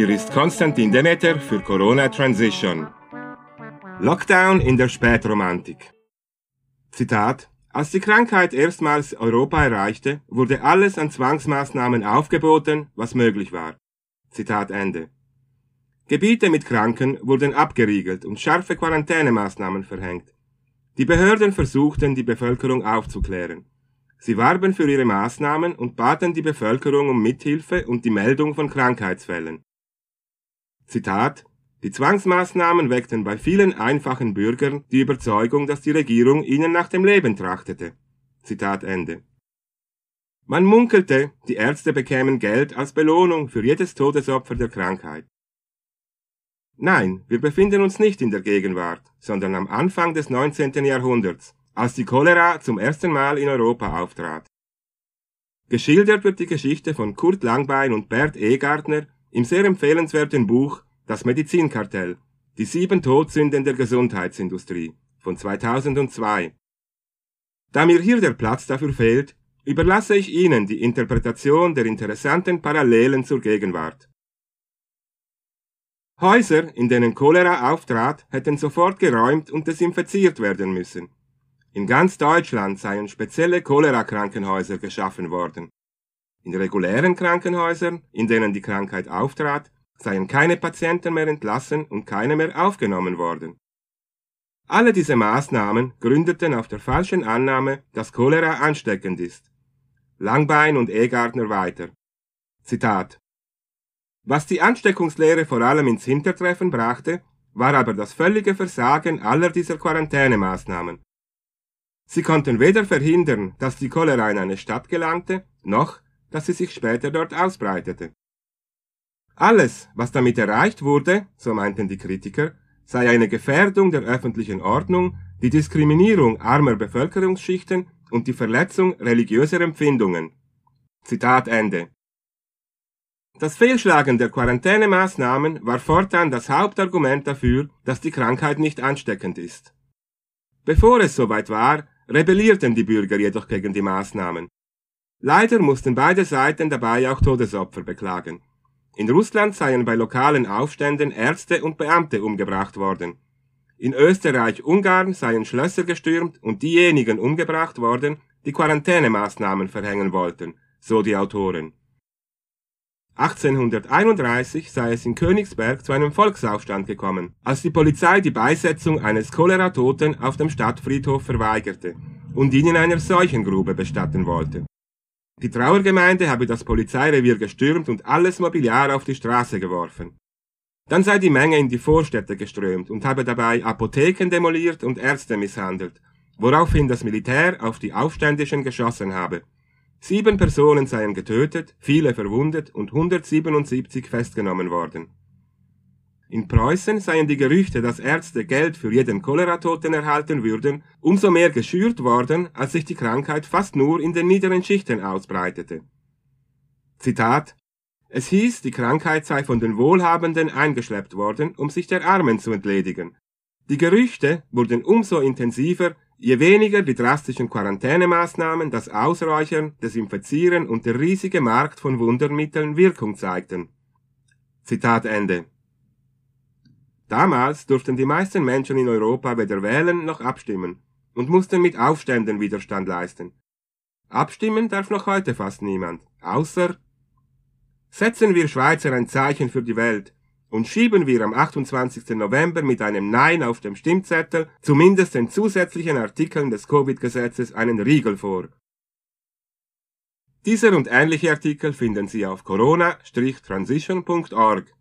Hier ist Konstantin Demeter für Corona Transition. Lockdown in der Spätromantik. Zitat als die Krankheit erstmals Europa erreichte, wurde alles an Zwangsmaßnahmen aufgeboten, was möglich war. Zitat Ende. Gebiete mit Kranken wurden abgeriegelt und scharfe Quarantänemaßnahmen verhängt. Die Behörden versuchten, die Bevölkerung aufzuklären. Sie warben für ihre Maßnahmen und baten die Bevölkerung um Mithilfe und die Meldung von Krankheitsfällen. Zitat die Zwangsmaßnahmen weckten bei vielen einfachen Bürgern die Überzeugung, dass die Regierung ihnen nach dem Leben trachtete. Zitat Ende. Man munkelte, die Ärzte bekämen Geld als Belohnung für jedes Todesopfer der Krankheit. Nein, wir befinden uns nicht in der Gegenwart, sondern am Anfang des 19. Jahrhunderts, als die Cholera zum ersten Mal in Europa auftrat. Geschildert wird die Geschichte von Kurt Langbein und Bert Egartner im sehr empfehlenswerten Buch das Medizinkartell. Die sieben Todsünden der Gesundheitsindustrie von 2002. Da mir hier der Platz dafür fehlt, überlasse ich Ihnen die Interpretation der interessanten Parallelen zur Gegenwart. Häuser, in denen Cholera auftrat, hätten sofort geräumt und desinfiziert werden müssen. In ganz Deutschland seien spezielle Cholera-Krankenhäuser geschaffen worden. In regulären Krankenhäusern, in denen die Krankheit auftrat, seien keine Patienten mehr entlassen und keine mehr aufgenommen worden. Alle diese Maßnahmen gründeten auf der falschen Annahme, dass Cholera ansteckend ist. Langbein und Egartner weiter. Zitat. Was die Ansteckungslehre vor allem ins Hintertreffen brachte, war aber das völlige Versagen aller dieser Quarantänemaßnahmen. Sie konnten weder verhindern, dass die Cholera in eine Stadt gelangte, noch, dass sie sich später dort ausbreitete. Alles, was damit erreicht wurde, so meinten die Kritiker, sei eine Gefährdung der öffentlichen Ordnung, die Diskriminierung armer Bevölkerungsschichten und die Verletzung religiöser Empfindungen. Zitat Ende. Das Fehlschlagen der Quarantänemaßnahmen war fortan das Hauptargument dafür, dass die Krankheit nicht ansteckend ist. Bevor es soweit war, rebellierten die Bürger jedoch gegen die Maßnahmen. Leider mussten beide Seiten dabei auch Todesopfer beklagen. In Russland seien bei lokalen Aufständen Ärzte und Beamte umgebracht worden. In Österreich-Ungarn seien Schlösser gestürmt und diejenigen umgebracht worden, die Quarantänemaßnahmen verhängen wollten, so die Autoren. 1831 sei es in Königsberg zu einem Volksaufstand gekommen, als die Polizei die Beisetzung eines Cholera-Toten auf dem Stadtfriedhof verweigerte und ihn in einer Seuchengrube bestatten wollte. Die Trauergemeinde habe das Polizeirevier gestürmt und alles Mobiliar auf die Straße geworfen. Dann sei die Menge in die Vorstädte geströmt und habe dabei Apotheken demoliert und Ärzte misshandelt, woraufhin das Militär auf die Aufständischen geschossen habe. Sieben Personen seien getötet, viele verwundet und 177 festgenommen worden. In Preußen seien die Gerüchte, dass Ärzte Geld für jeden Choleratoten erhalten würden, umso mehr geschürt worden, als sich die Krankheit fast nur in den niederen Schichten ausbreitete. Zitat Es hieß, die Krankheit sei von den Wohlhabenden eingeschleppt worden, um sich der Armen zu entledigen. Die Gerüchte wurden umso intensiver, je weniger die drastischen Quarantänemaßnahmen, das Ausräuchern, Desinfizieren und der riesige Markt von Wundermitteln Wirkung zeigten. Zitat Ende. Damals durften die meisten Menschen in Europa weder wählen noch abstimmen und mussten mit Aufständen Widerstand leisten. Abstimmen darf noch heute fast niemand, außer Setzen wir Schweizer ein Zeichen für die Welt und schieben wir am 28. November mit einem Nein auf dem Stimmzettel zumindest den zusätzlichen Artikeln des Covid-Gesetzes einen Riegel vor. Dieser und ähnliche Artikel finden Sie auf corona-transition.org.